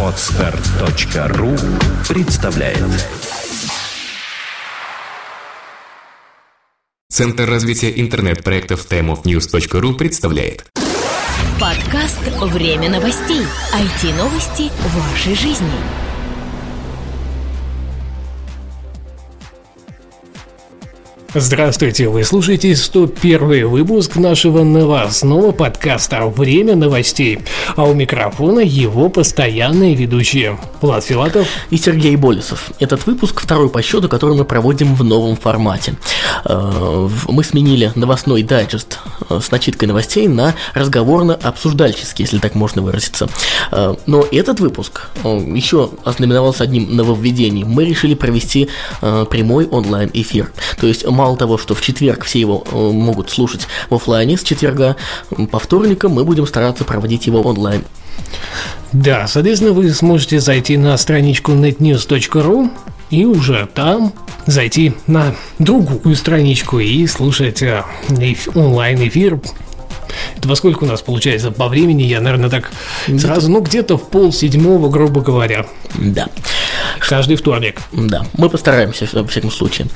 Отстар.ру представляет Центр развития интернет-проектов timeofnews.ru представляет Подкаст «Время новостей». IT-новости вашей жизни. Здравствуйте, вы слушаете 101 выпуск нашего новостного подкаста «Время новостей», а у микрофона его постоянные ведущие Влад Филатов и Сергей Болесов. Этот выпуск второй по счету, который мы проводим в новом формате. Э, мы сменили новостной дайджест э, с начиткой новостей на разговорно-обсуждальческий, если так можно выразиться. Э, но этот выпуск еще ознаменовался одним нововведением. Мы решили провести прямой онлайн-эфир. То есть того, что в четверг все его э, могут слушать в офлайне с четверга, по вторникам мы будем стараться проводить его онлайн. Да, соответственно, вы сможете зайти на страничку netnews.ru и уже там зайти на другую страничку и слушать э, онлайн-эфир это во сколько у нас получается по времени? Я, наверное, так сразу, ну, где-то в пол седьмого, грубо говоря. Да. Каждый вторник. Да, мы постараемся, во всяком случае.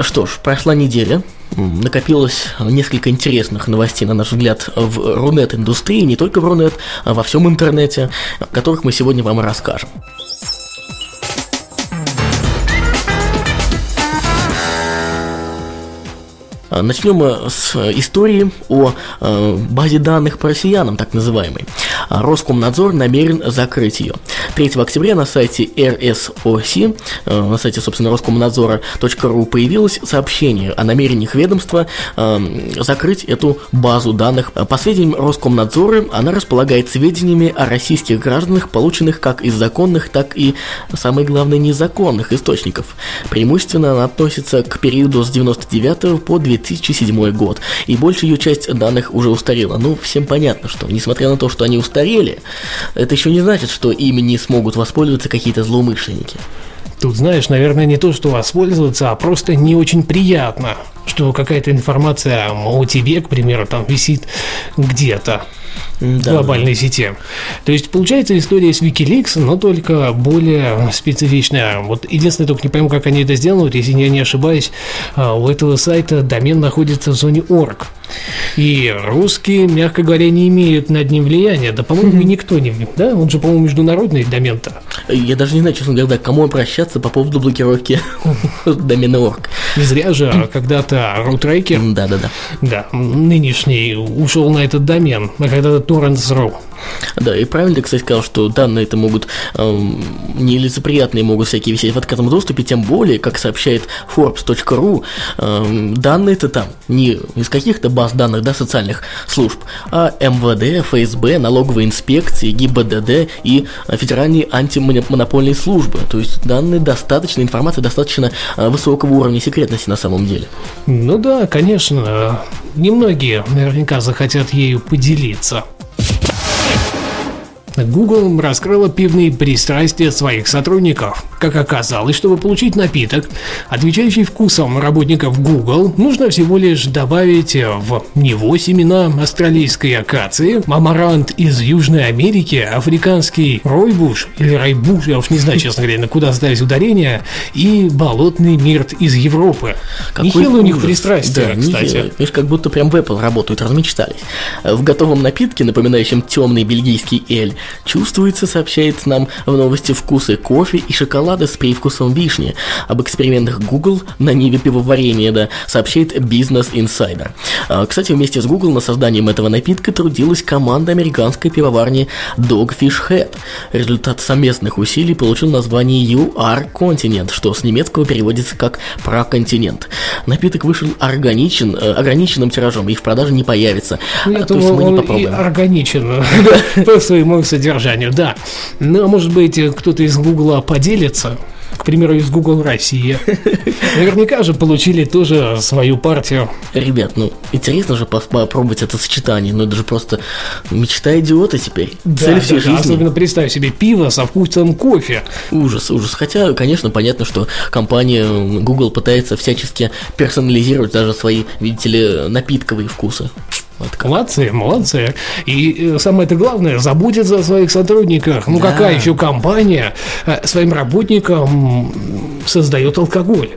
Что ж, прошла неделя, накопилось несколько интересных новостей, на наш взгляд, в Рунет-индустрии, не только в Рунет, а во всем интернете, о которых мы сегодня вам расскажем. А, начнем с истории о э, базе данных по россиянам, так называемой. А, Роскомнадзор намерен закрыть ее. 3 октября на сайте RSOC, э, на сайте, собственно, Роскомнадзора.ру появилось сообщение о намерениях ведомства э, закрыть эту базу данных. По сведениям Роскомнадзора, она располагает сведениями о российских гражданах, полученных как из законных, так и, самое главное, незаконных источников. Преимущественно она относится к периоду с 99 по 2000 2007 год, и большая часть данных уже устарела. Ну, всем понятно, что несмотря на то, что они устарели, это еще не значит, что ими не смогут воспользоваться какие-то злоумышленники. Тут, знаешь, наверное, не то, что воспользоваться, а просто не очень приятно, что какая-то информация о тебе, к примеру, там висит где-то да, глобальной сети. То есть получается история с Wikileaks, но только более специфичная. Вот единственное, только не пойму, как они это сделают, если я не ошибаюсь, а, у этого сайта домен находится в зоне org. И русские, мягко говоря, не имеют над ним влияния. Да, по-моему, никто не... Да, он же, по-моему, международный домен-то. Я даже не знаю, честно говоря, к кому обращаться по поводу блокировки домена org. Не зря же когда-то рутрекер, да-да-да, да, нынешний ушел на этот домен, а когда-то torrents.ru. Да, и правильно кстати, сказал, что данные это могут эм, нелицеприятные могут всякие висеть в открытом доступе, тем более, как сообщает Forbes.ru, эм, данные это там не из каких-то баз данных, да, социальных служб, а МВД, ФСБ, налоговые инспекции, ГИБДД и Федеральные антимонопольные службы. То есть данные достаточно, информация достаточно э, высокого уровня секретности на самом деле. Ну да, конечно, немногие наверняка захотят ею поделиться. Google раскрыла пивные пристрастия своих сотрудников. Как оказалось, чтобы получить напиток, отвечающий вкусом работников Google, нужно всего лишь добавить в него семена австралийской акации, мамарант из Южной Америки, африканский ройбуш или райбуш, я уж не знаю, честно говоря, на куда ставить ударение, и болотный мирт из Европы. Какой Нехило у них пристрастие, да, кстати. Видишь, как будто прям в Apple работают, размечтались. В готовом напитке, напоминающем темный бельгийский эль, чувствуется, сообщает нам в новости вкусы кофе и шоколада с привкусом вишни. Об экспериментах Google на ниве пивоварения, да, сообщает Business Insider. А, кстати, вместе с Google на созданием этого напитка трудилась команда американской пивоварни Dogfish Head. Результат совместных усилий получил название UR Continent, что с немецкого переводится как «проконтинент». Напиток вышел органичен, э, ограниченным тиражом и в продаже не появится. Я а, думаю, он и органичен по своему содержанию, да. Ну, а может быть, кто-то из Гугла поделится к примеру, из Google Россия. Наверняка же получили тоже свою партию. Ребят, ну, интересно же попробовать это сочетание, но это же просто мечта идиота теперь. Да, Цель всей да, жизни. Особенно представь себе пиво со вкусом кофе. Ужас, ужас. Хотя, конечно, понятно, что компания Google пытается всячески персонализировать даже свои, видите ли, напитковые вкусы. Вот Молодцы, молодцы. И э, самое это главное, заботиться о своих сотрудниках. Ну, Да. какая еще компания э, своим работникам создает алкоголь?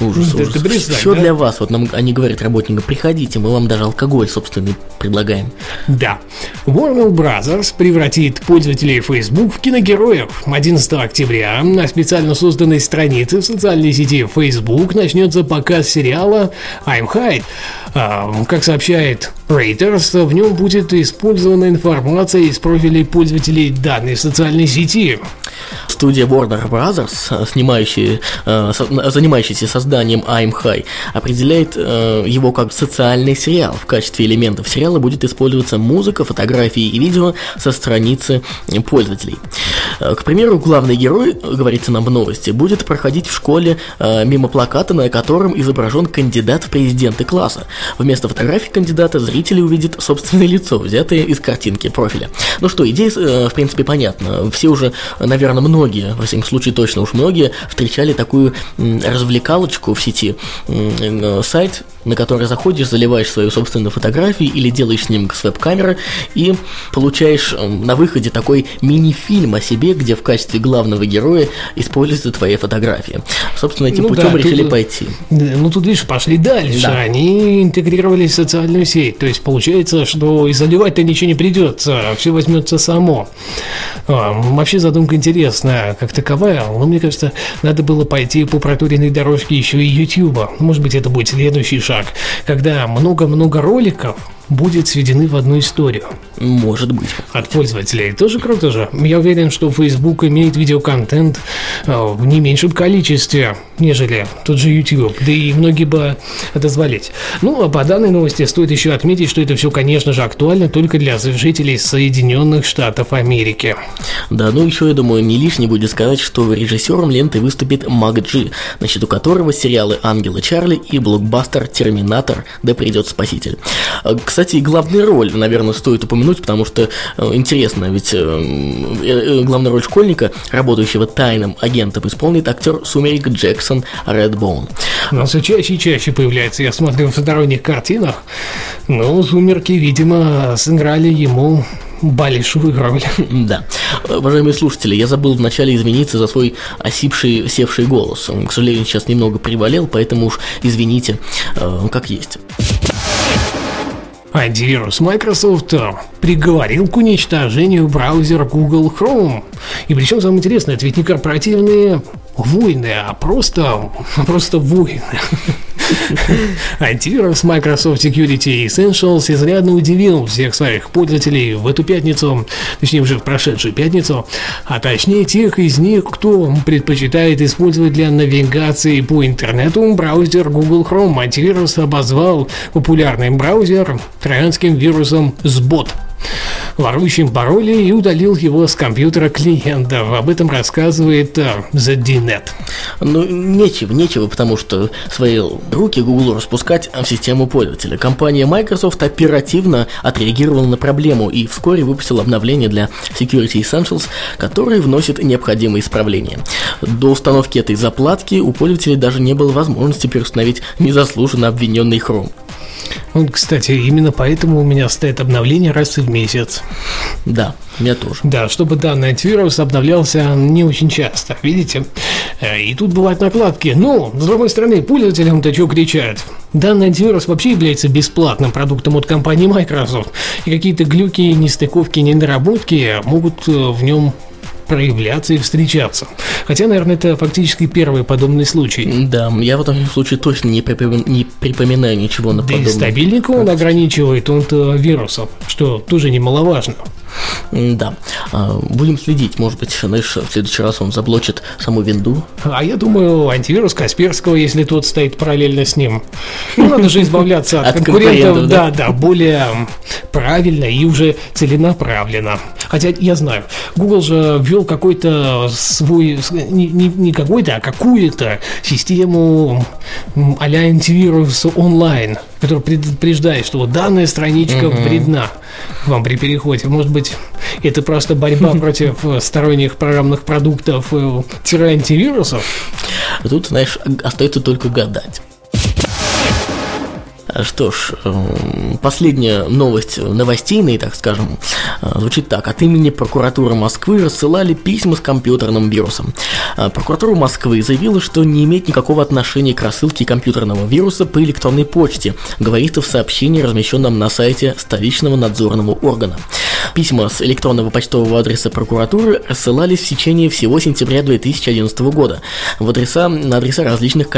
Ужас, Ты- ужас. ты представь, Все да? для вас. Вот нам они говорят работникам, приходите, мы вам даже алкоголь, собственно, предлагаем. Да. Warner Brothers превратит пользователей Facebook в киногероев. 11 октября на специально созданной странице в социальной сети Facebook начнется показ сериала I'm Hyde. А, Как сообщает Reuters, в нем будет использована информация из профилей пользователей данной социальной сети. Студия Warner Brothers, э, снимающая, э, занимающаяся созданием I'm High, определяет э, его как социальный сериал. В качестве элементов сериала будет использоваться музыка, фотографии и видео со страницы пользователей. К примеру, главный герой, говорится нам в новости, будет проходить в школе мимо плаката, на котором изображен кандидат в президенты класса. Вместо фотографии кандидата зрители увидят собственное лицо, взятое из картинки профиля. Ну что, идея, в принципе, понятна. Все уже, наверное, многие, во всяком случае, точно уж многие, встречали такую развлекалочку в сети. Э, Сайт, на который заходишь, заливаешь свою собственную фотографию или делаешь снимок с веб-камеры и получаешь м, на выходе такой мини-фильм о себе, где в качестве главного героя используются твои фотографии. Собственно, этим Ну путем да, решили тут- пойти. Да, Ну, тут, видишь, пошли дальше. Да. Они интегрировались в социальную сеть. То есть, получается, что и заливать-то ничего не придется. Все возьмется само. А, вообще, задумка интересная, как таковая. Но мне кажется, надо было пойти по проторенной дорожке еще и Ютуба. Может быть, это будет следующий шаг, когда много-много роликов будет сведены в одну историю Может быть. от пользователей. Тоже круто же. Я уверен, что Facebook имеет видеоконтент э, в не меньшем количестве, нежели тот же YouTube. Да и многие бы отозвались. Ну, а по данной новости стоит еще отметить, что это все, конечно же, актуально только для жителей Соединенных Штатов Америки. Да, ну еще, я думаю, не лишне будет сказать, что режиссером ленты выступит Мак Джи, на счету которого сериалы «Ангелы Чарли» и блокбастер «Терминатор. Да придет спаситель». А, Кстати, и главную роль, наверное, стоит упомянуть, потому что э, интересно, ведь э, э, главную роль школьника, работающего тайным агентом, исполнит актер Сумерик Джексон Редбоун. Но все чаще и чаще появляется, я смотрю в сторонних картинах. Ну, «Сумерки», видимо, сыграли ему большую роль. Да. Уважаемые слушатели, я забыл вначале извиниться за свой осипший, севший голос. Он, к сожалению, сейчас немного приболел, поэтому уж извините, э, как есть. Антивирус Microsoft э, приговорил к уничтожению браузер Google Chrome. И причем самое интересное, это ведь не корпоративные войны, а просто, просто войны. Антивирус Microsoft Security Essentials изрядно удивил всех своих пользователей в эту пятницу, точнее уже в прошедшую пятницу, а точнее тех из них, кто предпочитает использовать для навигации по интернету браузер Google Chrome. Антивирус обозвал популярный браузер троянским вирусом SBOT ворующим пароли и удалил его с компьютера клиентов. Об этом рассказывает э, The DNet. Ну, нечего, нечего, потому что свои руки Google распускать в систему пользователя. Компания Microsoft оперативно отреагировала на проблему и вскоре выпустила обновление для Security Essentials, которое вносит необходимые исправления. До установки этой заплатки у пользователей даже не было возможности переустановить незаслуженно обвиненный Chrome. Вот, кстати, именно поэтому у меня стоит обновление раз в месяц. Да, меня тоже. Да, чтобы данный антивирус обновлялся не очень часто, видите? Э, И тут бывают накладки. Ну, с другой стороны, пользователям-то что кричат? Данный антивирус вообще является бесплатным продуктом от компании Microsoft. И какие-то глюки, нестыковки, недоработки могут э, в нем проявляться и встречаться. Хотя, наверное, это фактически первый подобный случай. Да, я в этом случае точно не, припоми- не припоминаю ничего на Да и подобное. стабильненько он ограничивает он вирусов, что тоже немаловажно. Да. А, Будем следить. Может быть, знаешь, в следующий раз он заблочит саму винду. А я думаю, антивирус Касперского, если тот стоит параллельно с ним. Ну, надо же избавляться от, От конкурентов, да, да? более правильно и уже целенаправленно. Хотя я знаю, Google же ввел какой-то свой, не, не- не какой-то, а какую-то систему а-ля антивирус онлайн, который предупреждает, что вот данная страничка вредна вам при переходе. Может быть, это просто борьба против э, сторонних программных продуктов э, тире-антивирусов? А Тут, знаешь, остается только гадать. Что ж, эм, последняя новость новостейная, так скажем, э, звучит так. От имени прокуратуры Москвы рассылали письма с компьютерным вирусом. Э, прокуратура Москвы заявила, что не имеет никакого отношения к рассылке компьютерного вируса по электронной почте, говорится в сообщении, размещенном на сайте столичного надзорного органа. Письма с электронного почтового адреса прокуратуры рассылались в течение всего сентября 2011 года в адреса, на адреса различных